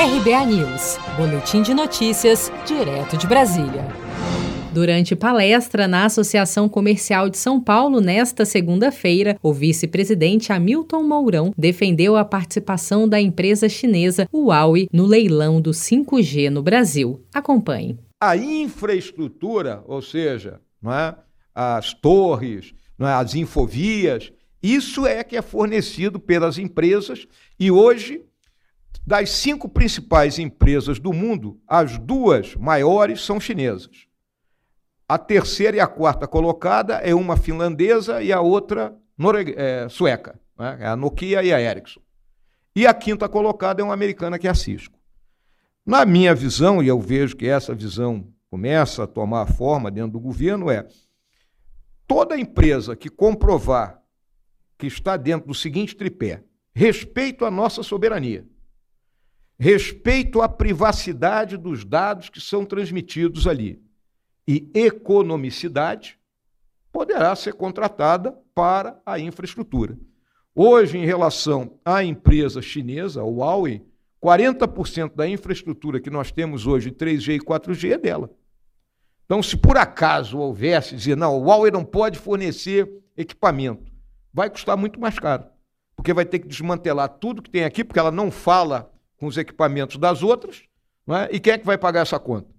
RBA News, Boletim de Notícias, direto de Brasília. Durante palestra na Associação Comercial de São Paulo nesta segunda-feira, o vice-presidente Hamilton Mourão defendeu a participação da empresa chinesa Huawei no leilão do 5G no Brasil. Acompanhe. A infraestrutura, ou seja, não é? as torres, não é? as infovias, isso é que é fornecido pelas empresas e hoje das cinco principais empresas do mundo, as duas maiores são chinesas. A terceira e a quarta colocada é uma finlandesa e a outra é, sueca, né? é a Nokia e a Ericsson. E a quinta colocada é uma americana que é a Cisco. Na minha visão, e eu vejo que essa visão começa a tomar forma dentro do governo, é toda empresa que comprovar que está dentro do seguinte tripé: respeito à nossa soberania respeito à privacidade dos dados que são transmitidos ali e economicidade, poderá ser contratada para a infraestrutura. Hoje, em relação à empresa chinesa, a Huawei, 40% da infraestrutura que nós temos hoje, 3G e 4G, é dela. Então, se por acaso houvesse dizer, não, o Huawei não pode fornecer equipamento, vai custar muito mais caro, porque vai ter que desmantelar tudo que tem aqui, porque ela não fala com os equipamentos das outras, é? e quem é que vai pagar essa conta?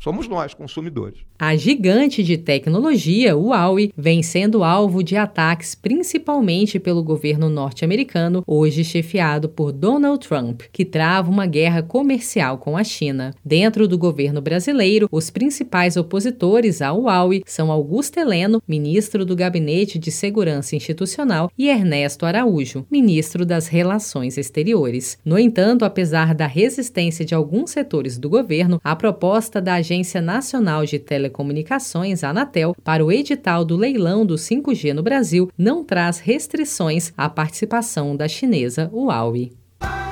Somos nós, consumidores. A gigante de tecnologia, Huawei, vem sendo alvo de ataques principalmente pelo governo norte-americano, hoje chefiado por Donald Trump, que trava uma guerra comercial com a China. Dentro do governo brasileiro, os principais opositores à Huawei são Augusto Heleno, ministro do Gabinete de Segurança Institucional, e Ernesto Araújo, ministro das Relações Exteriores. No entanto, apesar da resistência de alguns setores do governo, a proposta da Agência Nacional de Telecomunicações, Anatel, para o edital do leilão do 5G no Brasil não traz restrições à participação da chinesa Huawei.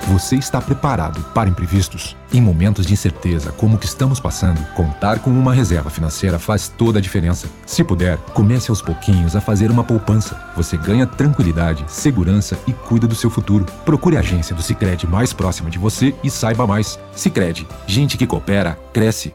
Você está preparado para imprevistos? Em momentos de incerteza como o que estamos passando, contar com uma reserva financeira faz toda a diferença. Se puder, comece aos pouquinhos a fazer uma poupança. Você ganha tranquilidade, segurança e cuida do seu futuro. Procure a agência do Sicredi mais próxima de você e saiba mais. Sicredi, gente que coopera cresce